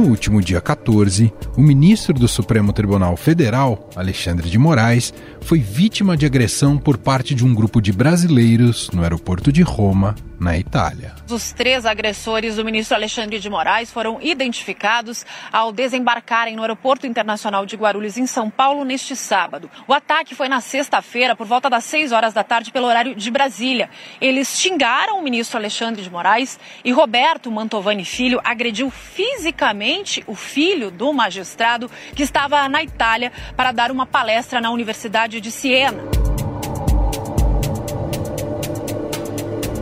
No último dia 14, o ministro do Supremo Tribunal Federal, Alexandre de Moraes, foi vítima de agressão por parte de um grupo de brasileiros no aeroporto de Roma, na Itália. Os três agressores do ministro Alexandre de Moraes foram identificados ao desembarcarem no Aeroporto Internacional de Guarulhos, em São Paulo, neste sábado. O ataque foi na sexta-feira, por volta das 6 horas da tarde, pelo horário de Brasília. Eles xingaram o ministro Alexandre de Moraes e Roberto Mantovani Filho agrediu fisicamente o filho do magistrado que estava na Itália para dar uma palestra na Universidade de Siena.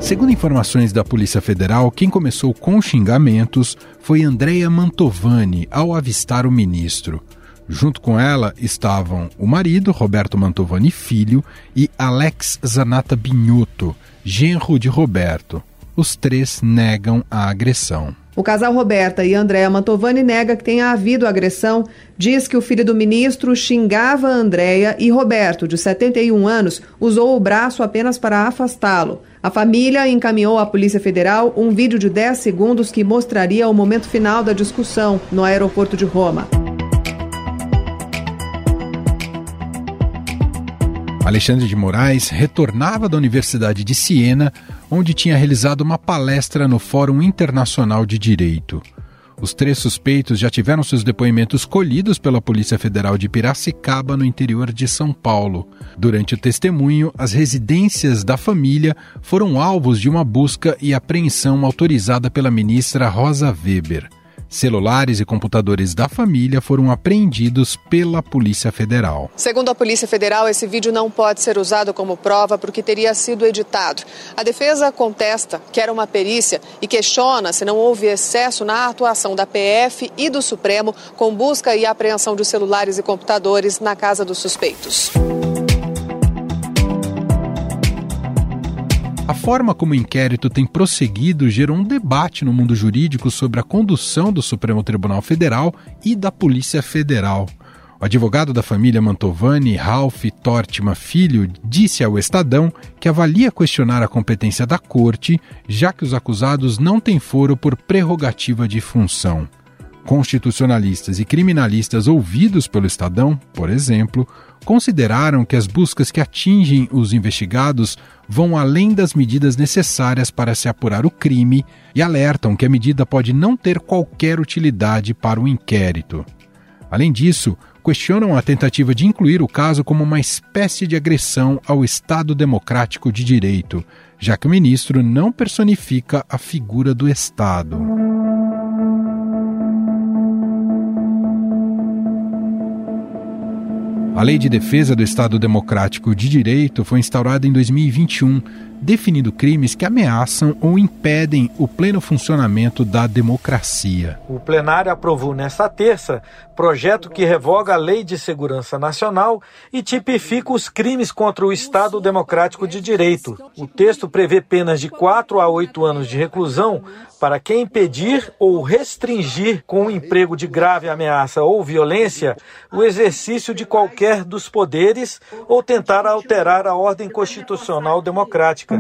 Segundo informações da Polícia Federal, quem começou com xingamentos foi Andrea Mantovani ao avistar o ministro. Junto com ela estavam o marido, Roberto Mantovani Filho, e Alex Zanata Binhoto, genro de Roberto. Os três negam a agressão. O casal Roberta e Andréa Mantovani nega que tenha havido agressão, diz que o filho do ministro xingava Andréa e Roberto, de 71 anos, usou o braço apenas para afastá-lo. A família encaminhou à Polícia Federal um vídeo de 10 segundos que mostraria o momento final da discussão no aeroporto de Roma. Alexandre de Moraes retornava da Universidade de Siena onde tinha realizado uma palestra no Fórum Internacional de Direito. Os três suspeitos já tiveram seus depoimentos colhidos pela Polícia Federal de Piracicaba, no interior de São Paulo. Durante o testemunho, as residências da família foram alvos de uma busca e apreensão autorizada pela ministra Rosa Weber. Celulares e computadores da família foram apreendidos pela Polícia Federal. Segundo a Polícia Federal, esse vídeo não pode ser usado como prova porque teria sido editado. A defesa contesta que era uma perícia e questiona se não houve excesso na atuação da PF e do Supremo com busca e apreensão de celulares e computadores na casa dos suspeitos. A forma como o inquérito tem prosseguido gerou um debate no mundo jurídico sobre a condução do Supremo Tribunal Federal e da Polícia Federal. O advogado da família Mantovani, Ralph Tortima Filho, disse ao Estadão que avalia questionar a competência da corte, já que os acusados não têm foro por prerrogativa de função. Constitucionalistas e criminalistas ouvidos pelo Estadão, por exemplo, consideraram que as buscas que atingem os investigados vão além das medidas necessárias para se apurar o crime e alertam que a medida pode não ter qualquer utilidade para o inquérito. Além disso, questionam a tentativa de incluir o caso como uma espécie de agressão ao Estado Democrático de Direito, já que o ministro não personifica a figura do Estado. A Lei de Defesa do Estado Democrático de Direito foi instaurada em 2021, definindo crimes que ameaçam ou impedem o pleno funcionamento da democracia. O plenário aprovou nesta terça projeto que revoga a Lei de Segurança Nacional e tipifica os crimes contra o Estado Democrático de Direito. O texto prevê penas de 4 a 8 anos de reclusão para quem impedir ou restringir com o emprego de grave ameaça ou violência o exercício de qualquer dos poderes ou tentar alterar a ordem constitucional democrática.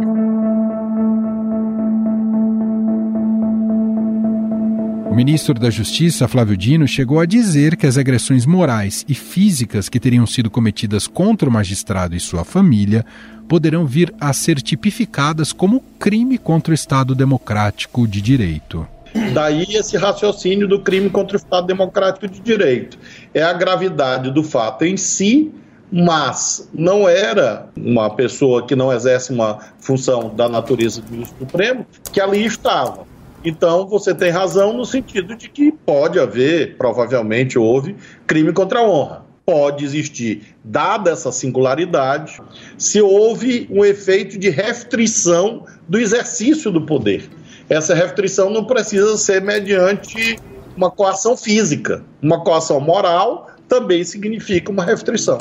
O ministro da Justiça, Flávio Dino, chegou a dizer que as agressões morais e físicas que teriam sido cometidas contra o magistrado e sua família poderão vir a ser tipificadas como crime contra o Estado Democrático de Direito. Daí esse raciocínio do crime contra o Estado Democrático de Direito. É a gravidade do fato em si, mas não era uma pessoa que não exerce uma função da natureza do Supremo que ali estava. Então você tem razão no sentido de que pode haver, provavelmente houve, crime contra a honra pode existir, dada essa singularidade, se houve um efeito de restrição do exercício do poder. Essa restrição não precisa ser mediante uma coação física. Uma coação moral também significa uma restrição.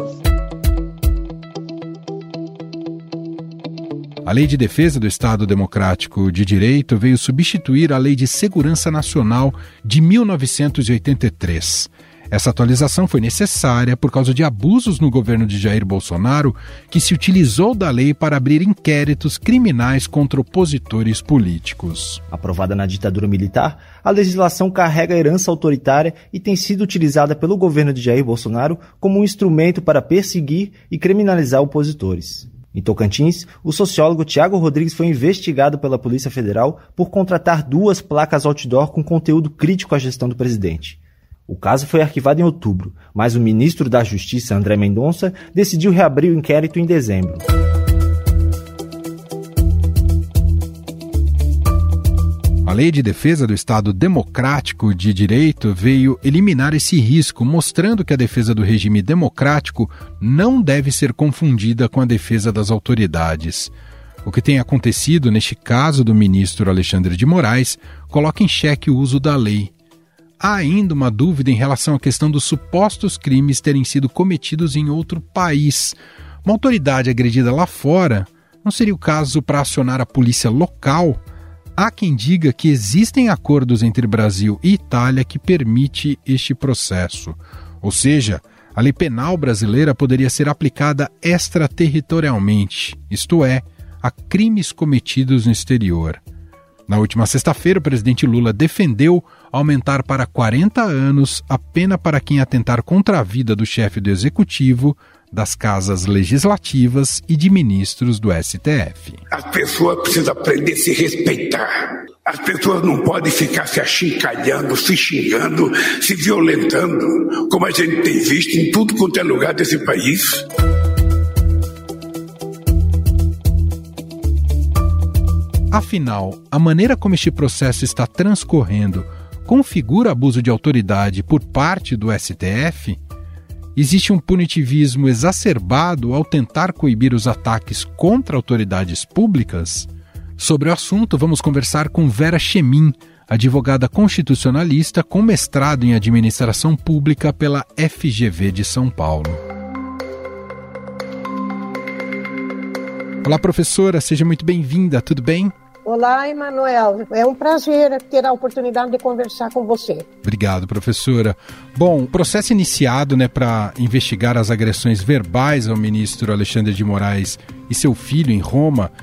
A Lei de Defesa do Estado Democrático de Direito veio substituir a Lei de Segurança Nacional de 1983. Essa atualização foi necessária por causa de abusos no governo de Jair Bolsonaro, que se utilizou da lei para abrir inquéritos criminais contra opositores políticos. Aprovada na ditadura militar, a legislação carrega herança autoritária e tem sido utilizada pelo governo de Jair Bolsonaro como um instrumento para perseguir e criminalizar opositores. Em Tocantins, o sociólogo Tiago Rodrigues foi investigado pela Polícia Federal por contratar duas placas outdoor com conteúdo crítico à gestão do presidente. O caso foi arquivado em outubro, mas o ministro da Justiça, André Mendonça, decidiu reabrir o inquérito em dezembro. A Lei de Defesa do Estado Democrático de Direito veio eliminar esse risco, mostrando que a defesa do regime democrático não deve ser confundida com a defesa das autoridades. O que tem acontecido neste caso do ministro Alexandre de Moraes coloca em xeque o uso da lei há ainda uma dúvida em relação à questão dos supostos crimes terem sido cometidos em outro país. Uma autoridade agredida lá fora não seria o caso para acionar a polícia local? Há quem diga que existem acordos entre Brasil e Itália que permite este processo. Ou seja, a lei penal brasileira poderia ser aplicada extraterritorialmente, isto é, a crimes cometidos no exterior. Na última sexta-feira, o presidente Lula defendeu aumentar para 40 anos a pena para quem atentar contra a vida do chefe do executivo, das casas legislativas e de ministros do STF. As pessoas precisam aprender a se respeitar. As pessoas não podem ficar se achincalhando, se xingando, se violentando, como a gente tem visto em tudo quanto é lugar desse país. Afinal, a maneira como este processo está transcorrendo configura abuso de autoridade por parte do STF? Existe um punitivismo exacerbado ao tentar coibir os ataques contra autoridades públicas? Sobre o assunto, vamos conversar com Vera Chemin, advogada constitucionalista com mestrado em administração pública pela FGV de São Paulo. Olá, professora, seja muito bem-vinda, tudo bem? Olá, Emanuel. É um prazer ter a oportunidade de conversar com você. Obrigado, professora. Bom, o processo iniciado né, para investigar as agressões verbais ao ministro Alexandre de Moraes e seu filho em Roma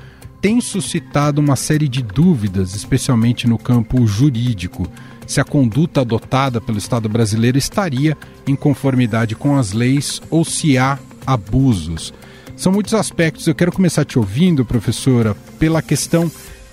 tem suscitado uma série de dúvidas, especialmente no campo jurídico, se a conduta adotada pelo Estado brasileiro estaria em conformidade com as leis ou se há abusos. São muitos aspectos. Eu quero começar te ouvindo, professora, pela questão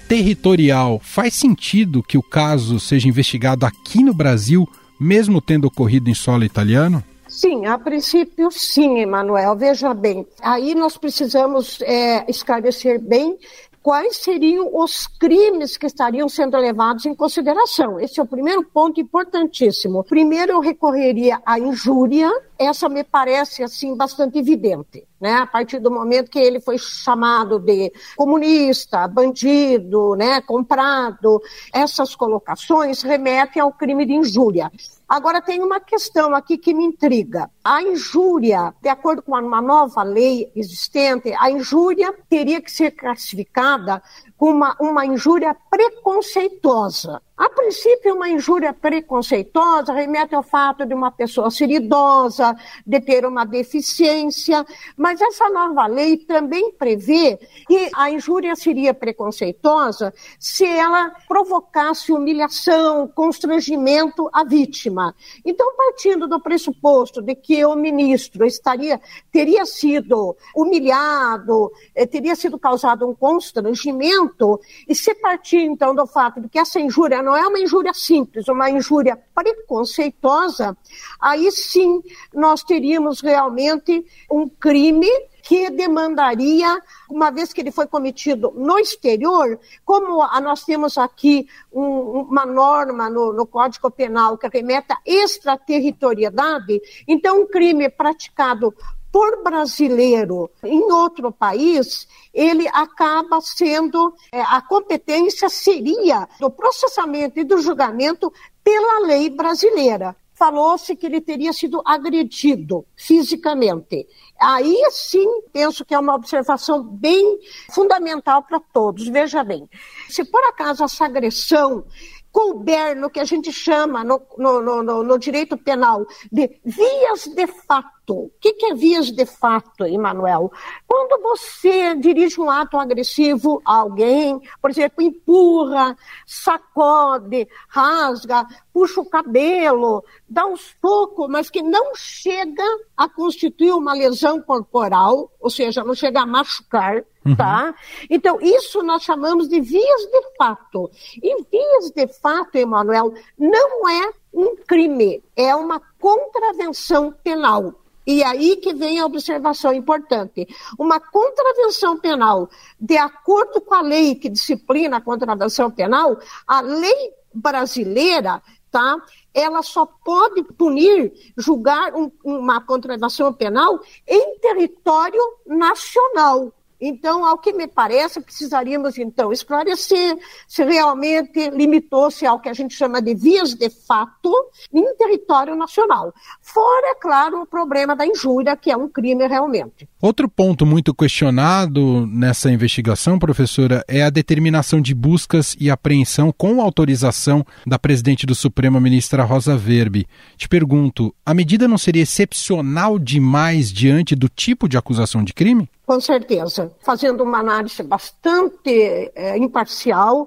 territorial, faz sentido que o caso seja investigado aqui no Brasil, mesmo tendo ocorrido em solo italiano? Sim, a princípio sim, Emanuel. Veja bem, aí nós precisamos é, esclarecer bem quais seriam os crimes que estariam sendo levados em consideração. Esse é o primeiro ponto importantíssimo. Primeiro, eu recorreria à injúria. Essa me parece, assim, bastante evidente. Né? A partir do momento que ele foi chamado de comunista, bandido, né, comprado, essas colocações remetem ao crime de injúria. Agora, tem uma questão aqui que me intriga. A injúria, de acordo com uma nova lei existente, a injúria teria que ser classificada uma, uma injúria preconceituosa. A princípio, uma injúria preconceituosa remete ao fato de uma pessoa ser idosa, de ter uma deficiência, mas essa nova lei também prevê que a injúria seria preconceituosa se ela provocasse humilhação, constrangimento à vítima. Então, partindo do pressuposto de que o ministro estaria, teria sido humilhado, eh, teria sido causado um constrangimento, e se partir então do fato de que essa injúria não é uma injúria simples, uma injúria preconceituosa, aí sim nós teríamos realmente um crime que demandaria, uma vez que ele foi cometido no exterior, como nós temos aqui um, uma norma no, no, Código Penal que remeta extraterritorialidade, então um crime praticado por brasileiro em outro país, ele acaba sendo, é, a competência seria do processamento e do julgamento pela lei brasileira. Falou-se que ele teria sido agredido fisicamente. Aí sim, penso que é uma observação bem fundamental para todos. Veja bem, se por acaso essa agressão couber no que a gente chama no, no, no, no direito penal de vias de fato. O que, que é vias de fato, Emanuel? Quando você dirige um ato agressivo a alguém, por exemplo, empurra, sacode, rasga, puxa o cabelo, dá um soco, mas que não chega a constituir uma lesão corporal, ou seja, não chega a machucar, uhum. tá? Então, isso nós chamamos de vias de fato. E vias de fato, Emanuel, não é um crime, é uma contravenção penal. E aí que vem a observação importante. Uma contravenção penal, de acordo com a lei que disciplina a contravenção penal, a lei brasileira, tá? Ela só pode punir, julgar um, uma contravenção penal em território nacional. Então, ao que me parece, precisaríamos então esclarecer se realmente limitou-se ao que a gente chama de vias de fato em território nacional. Fora, é claro, o problema da injúria, que é um crime realmente. Outro ponto muito questionado nessa investigação, professora, é a determinação de buscas e apreensão com autorização da presidente do Supremo, ministra Rosa Verbe. Te pergunto, a medida não seria excepcional demais diante do tipo de acusação de crime? Com certeza. Fazendo uma análise bastante é, imparcial,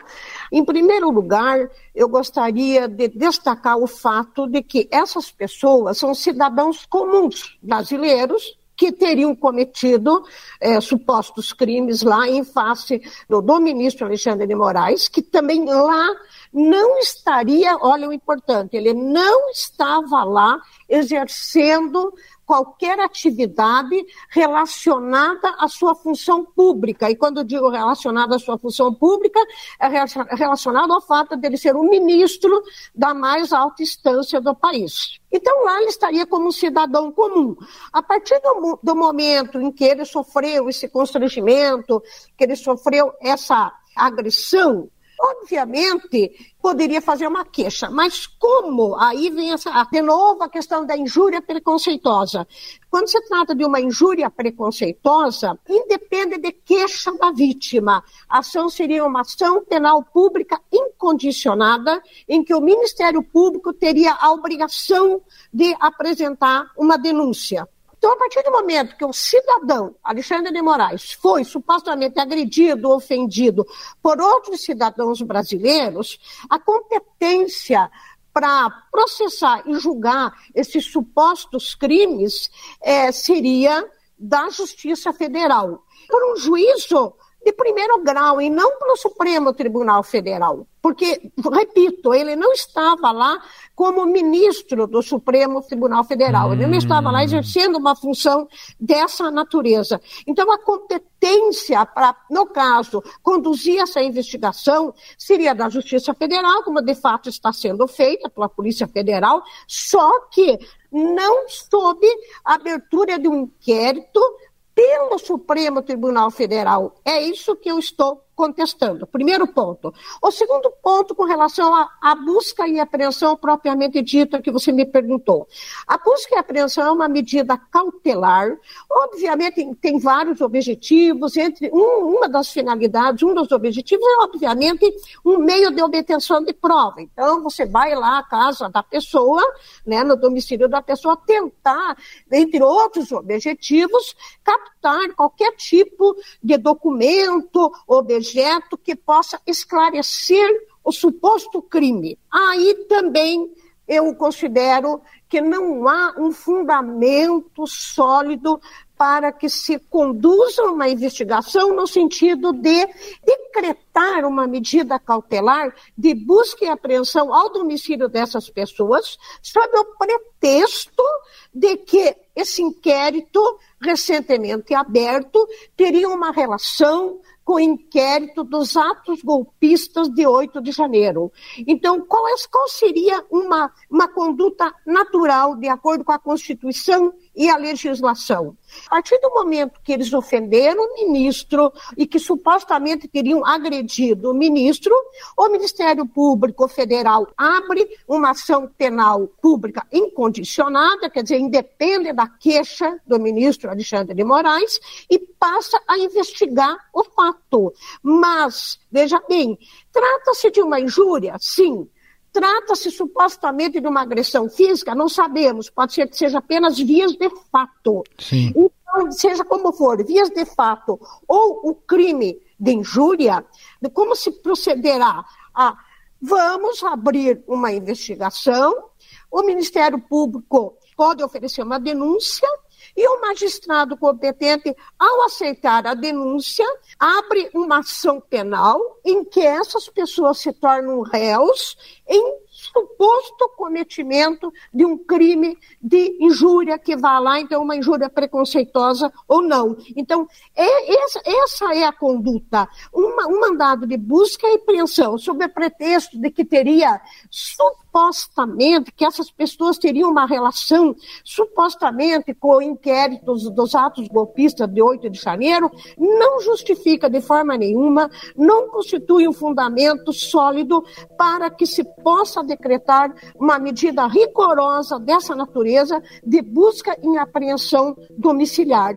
em primeiro lugar, eu gostaria de destacar o fato de que essas pessoas são cidadãos comuns brasileiros que teriam cometido é, supostos crimes lá em face do, do ministro Alexandre de Moraes, que também lá não estaria, olha o importante, ele não estava lá exercendo qualquer atividade relacionada à sua função pública. E quando digo relacionada à sua função pública, é relacionado ao fato de ele ser o ministro da mais alta instância do país. Então lá ele estaria como um cidadão comum. A partir do, do momento em que ele sofreu esse constrangimento, que ele sofreu essa agressão, Obviamente, poderia fazer uma queixa, mas como? Aí vem essa, de novo a questão da injúria preconceituosa. Quando se trata de uma injúria preconceituosa, independe de queixa da vítima. A ação seria uma ação penal pública incondicionada, em que o Ministério Público teria a obrigação de apresentar uma denúncia. Então, a partir do momento que o cidadão Alexandre de Moraes foi supostamente agredido, ofendido por outros cidadãos brasileiros, a competência para processar e julgar esses supostos crimes é, seria da Justiça Federal. Por um juízo de primeiro grau e não pelo Supremo Tribunal Federal. Porque, repito, ele não estava lá como ministro do Supremo Tribunal Federal, ele não estava lá exercendo uma função dessa natureza. Então, a competência para, no caso, conduzir essa investigação seria da Justiça Federal, como de fato está sendo feita pela Polícia Federal, só que não sob a abertura de um inquérito pelo Supremo Tribunal Federal. É isso que eu estou contestando. Primeiro ponto. O segundo ponto, com relação à busca e apreensão propriamente dita, que você me perguntou. A busca e apreensão é uma medida cautelar. Obviamente, tem vários objetivos. Entre um, uma das finalidades, um dos objetivos é, obviamente, um meio de obtenção de prova. Então, você vai lá à casa da pessoa, né, no domicílio da pessoa, tentar, entre outros objetivos, captar qualquer tipo de documento, objeto projeto que possa esclarecer o suposto crime. Aí também eu considero que não há um fundamento sólido para que se conduza uma investigação no sentido de decretar uma medida cautelar de busca e apreensão ao domicílio dessas pessoas, sob o pretexto de que esse inquérito recentemente aberto teria uma relação com o inquérito dos atos golpistas de 8 de janeiro. Então, qual, é, qual seria uma, uma conduta natural, de acordo com a Constituição e a legislação? A partir do momento que eles ofenderam o ministro e que supostamente teriam agredido o ministro, o Ministério Público Federal abre uma ação penal pública incondicionada, quer dizer, independe da queixa do ministro Alexandre de Moraes, e passa a investigar o fato. Mas, veja bem, trata-se de uma injúria? Sim Trata-se supostamente de uma agressão física? Não sabemos, pode ser que seja apenas vias de fato. Sim. Então, seja como for, vias de fato ou o crime de injúria, como se procederá? Ah, vamos abrir uma investigação, o Ministério Público pode oferecer uma denúncia e o magistrado competente, ao aceitar a denúncia, abre uma ação penal em que essas pessoas se tornam réus em suposto cometimento de um crime de injúria que vá lá, então, uma injúria preconceituosa ou não. Então, é, essa, essa, é a conduta. Uma, um mandado de busca e apreensão, sob o pretexto de que teria supostamente, que essas pessoas teriam uma relação, supostamente, com inquéritos dos atos golpistas de 8 de janeiro, não justifica de forma nenhuma, não constitui um fundamento sólido para que se possa decretar uma medida rigorosa dessa natureza de busca e apreensão domiciliar.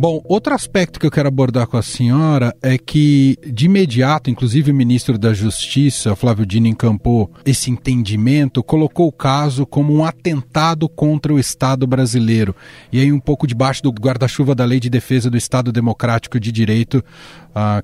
Bom, outro aspecto que eu quero abordar com a senhora é que, de imediato, inclusive o ministro da Justiça, Flávio Dino, encampou esse entendimento, colocou o caso como um atentado contra o Estado brasileiro. E aí, um pouco debaixo do guarda-chuva da Lei de Defesa do Estado Democrático de Direito,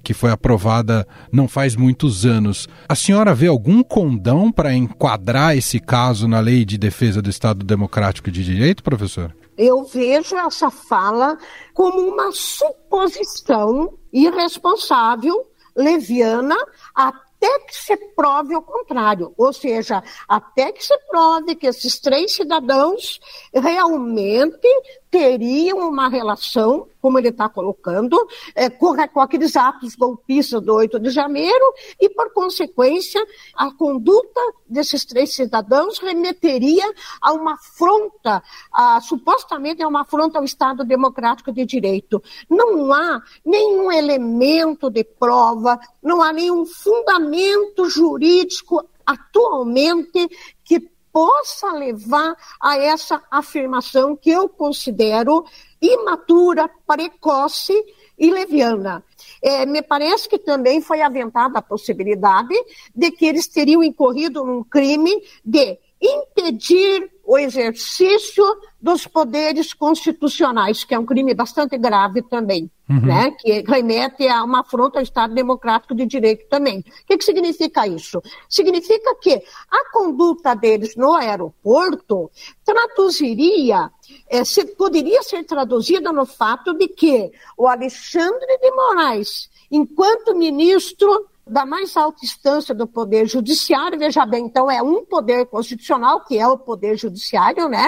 que foi aprovada não faz muitos anos. A senhora vê algum condão para enquadrar esse caso na Lei de Defesa do Estado Democrático de Direito, professor? Eu vejo essa fala como uma suposição irresponsável, leviana, até que se prove o contrário. Ou seja, até que se prove que esses três cidadãos realmente teriam uma relação, como ele está colocando, é, com, com, aqueles atos golpistas do 8 de janeiro, e, por consequência, a conduta desses três cidadãos remeteria a uma afronta, a, supostamente a uma afronta ao Estado Democrático de Direito. Não há nenhum elemento de prova, não há nenhum fundamento jurídico atualmente que possa levar a essa afirmação que eu considero imatura, precoce e leviana. É, me parece que também foi aventada a possibilidade de que eles teriam incorrido num crime de impedir o exercício dos poderes constitucionais, que é um crime bastante grave também, uhum. né? que remete a uma afronta ao Estado Democrático de Direito também. O que, que significa isso? Significa que a conduta deles no aeroporto traduziria, é, se, poderia ser traduzida no fato de que o Alexandre de Moraes, enquanto ministro da mais alta instância do Poder Judiciário, veja bem, então é um poder constitucional, que é o Poder Judiciário, né?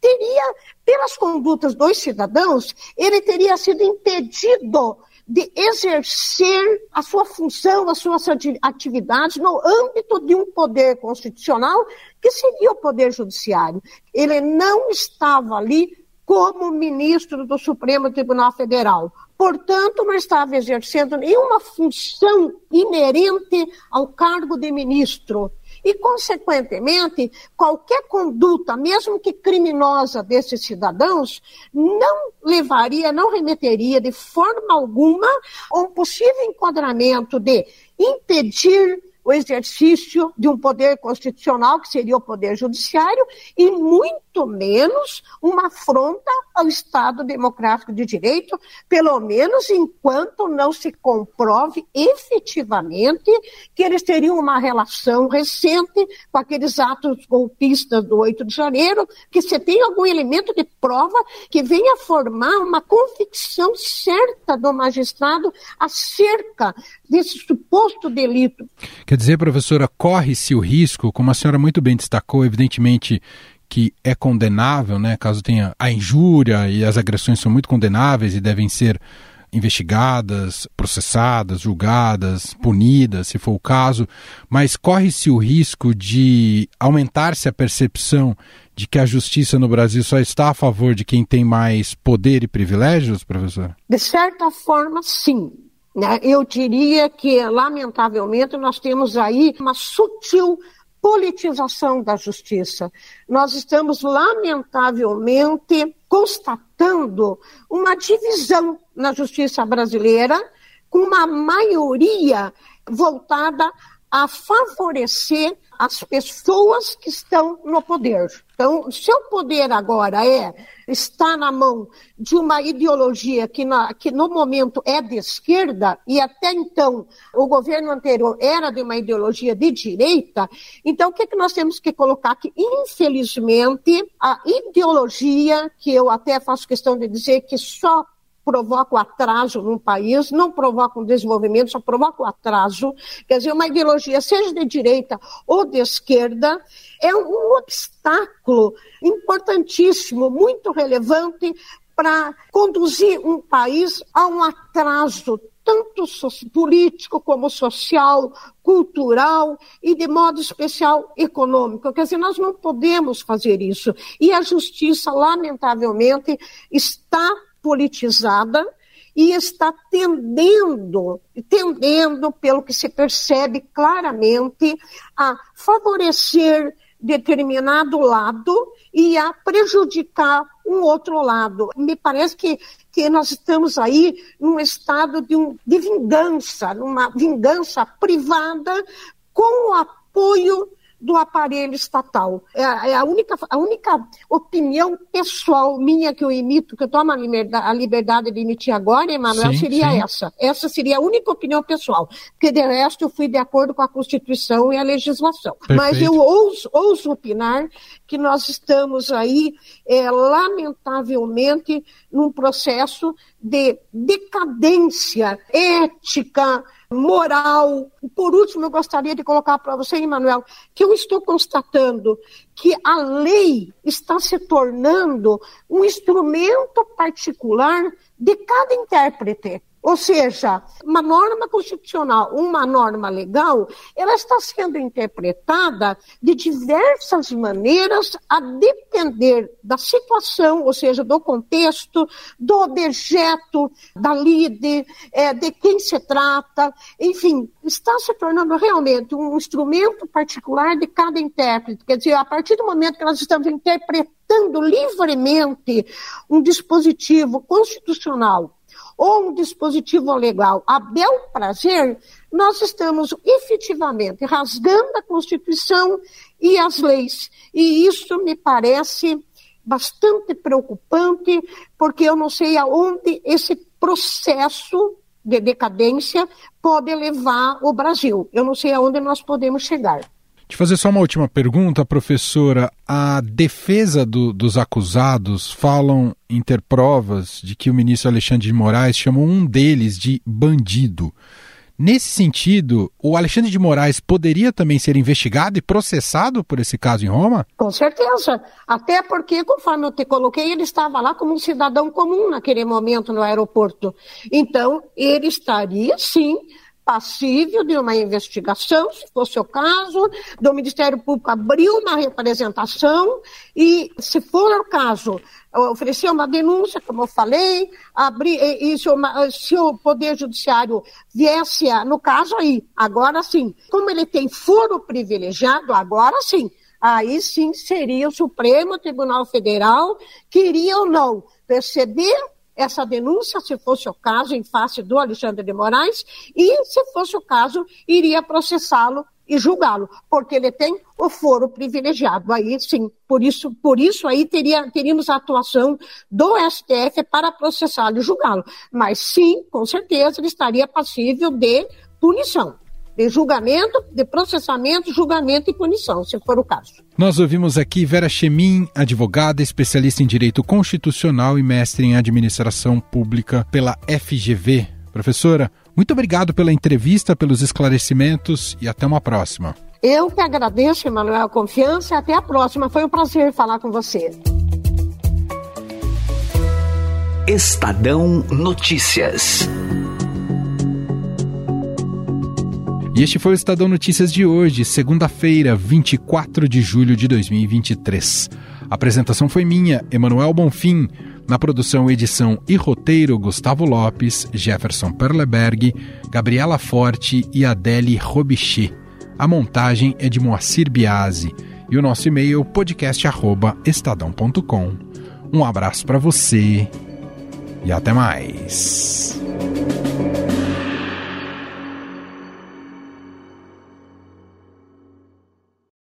Teria, pelas condutas dos cidadãos, ele teria sido impedido de exercer a sua função, as suas atividades no âmbito de um poder constitucional, que seria o Poder Judiciário. Ele não estava ali como ministro do Supremo Tribunal Federal portanto, não estava exercendo nenhuma função inerente ao cargo de ministro. E, consequentemente, qualquer conduta, mesmo que criminosa desses cidadãos, não levaria, não remeteria de forma alguma a um possível enquadramento de impedir o exercício de um poder constitucional, que seria o poder judiciário, e muito menos uma afronta ao Estado democrático de direito, pelo menos enquanto não se comprove efetivamente que eles teriam uma relação recente com aqueles atos golpistas do 8 de janeiro, que você tem algum elemento de prova que venha formar uma convicção certa do magistrado acerca desse suposto delito. Quer dizer, professora, corre-se o risco, como a senhora muito bem destacou, evidentemente que é condenável, né, caso tenha a injúria e as agressões são muito condenáveis e devem ser investigadas, processadas, julgadas, punidas, se for o caso, mas corre-se o risco de aumentar-se a percepção de que a justiça no Brasil só está a favor de quem tem mais poder e privilégios, professor? De certa forma, sim. Né? Eu diria que, lamentavelmente, nós temos aí uma sutil politização da justiça. Nós estamos, lamentavelmente, constatando uma divisão na justiça brasileira com uma maioria voltada a favorecer as pessoas que estão no poder. Então, se o poder agora é está na mão de uma ideologia que, na, que no momento é de esquerda e até então o governo anterior era de uma ideologia de direita, então o que, que nós temos que colocar que infelizmente a ideologia que eu até faço questão de dizer que só provoca o atraso num país, não provoca um desenvolvimento, só provoca o atraso. Quer dizer, uma ideologia, seja de direita ou de esquerda, é um obstáculo importantíssimo, muito relevante para conduzir um país a um atraso tanto político como social, cultural e, de modo especial, econômico. Quer dizer, nós não podemos fazer isso. E a justiça, lamentavelmente, está politizada e está tendendo, tendendo, pelo que se percebe claramente, a favorecer determinado lado e a prejudicar um outro lado. Me parece que, que nós estamos aí num estado de, um, de vingança, numa vingança privada com o apoio do aparelho estatal. É, é, a, única, a única opinião pessoal minha que eu imito, que eu tomo a liberdade, a liberdade de emitir agora, Emanuel, seria sim. essa. Essa seria a única opinião pessoal. Porque, de resto, eu fui de acordo com a Constituição e a legislação. Perfeito. Mas eu ouso, ouso opinar que nós estamos aí, é, lamentavelmente, num processo de decadência ética, moral. Por último, eu gostaria de colocar para você, Emanuel, que eu estou constatando que a lei está se tornando um instrumento particular de cada intérprete. Ou seja, uma norma constitucional, uma norma legal, ela está sendo interpretada de diversas maneiras a depender da situação, ou seja, do contexto, do objeto, da lide, é, de quem se trata, enfim, está se tornando realmente um instrumento particular de cada intérprete. Quer dizer, a partir do momento que nós estamos interpretando livremente um dispositivo constitucional ou um dispositivo legal a bel prazer, nós estamos efetivamente rasgando a Constituição e as leis. E isso me parece bastante preocupante, porque eu não sei aonde esse processo de decadência pode levar o Brasil. Eu não sei aonde nós podemos chegar. Te fazer só uma última pergunta, professora. A defesa do, dos acusados falam em ter provas de que o ministro Alexandre de Moraes chamou um deles de bandido. Nesse sentido, o Alexandre de Moraes poderia também ser investigado e processado por esse caso em Roma? Com certeza. Até porque, conforme eu te coloquei, ele estava lá como um cidadão comum naquele momento no aeroporto. Então, ele estaria, sim, passível de uma investigação, se fosse o caso, do Ministério Público abrir uma representação e, se for o caso, oferecer uma denúncia, como eu falei, abrir, e, se, uma, se o Poder Judiciário viesse, a, no caso aí, agora sim, como ele tem foro privilegiado, agora sim, aí sim seria o Supremo Tribunal Federal que iria ou não perceber essa denúncia, se fosse o caso, em face do Alexandre de Moraes, e, se fosse o caso, iria processá-lo e julgá-lo, porque ele tem o foro privilegiado. Aí sim, por isso, por isso aí teria, teríamos a atuação do STF para processá-lo e julgá-lo. Mas sim, com certeza, ele estaria passível de punição de julgamento, de processamento, julgamento e punição, se for o caso. Nós ouvimos aqui Vera Chemin, advogada, especialista em direito constitucional e mestre em administração pública pela FGV. Professora, muito obrigado pela entrevista, pelos esclarecimentos e até uma próxima. Eu que agradeço, Emanuel, a confiança e até a próxima. Foi um prazer falar com você. Estadão Notícias. E este foi o Estadão Notícias de hoje, segunda-feira, 24 de julho de 2023. A apresentação foi minha, Emanuel Bonfim. Na produção, edição e roteiro, Gustavo Lopes, Jefferson Perleberg, Gabriela Forte e Adele Robichê. A montagem é de Moacir Biasi. E o nosso e-mail, podcast.estadão.com. Um abraço para você e até mais.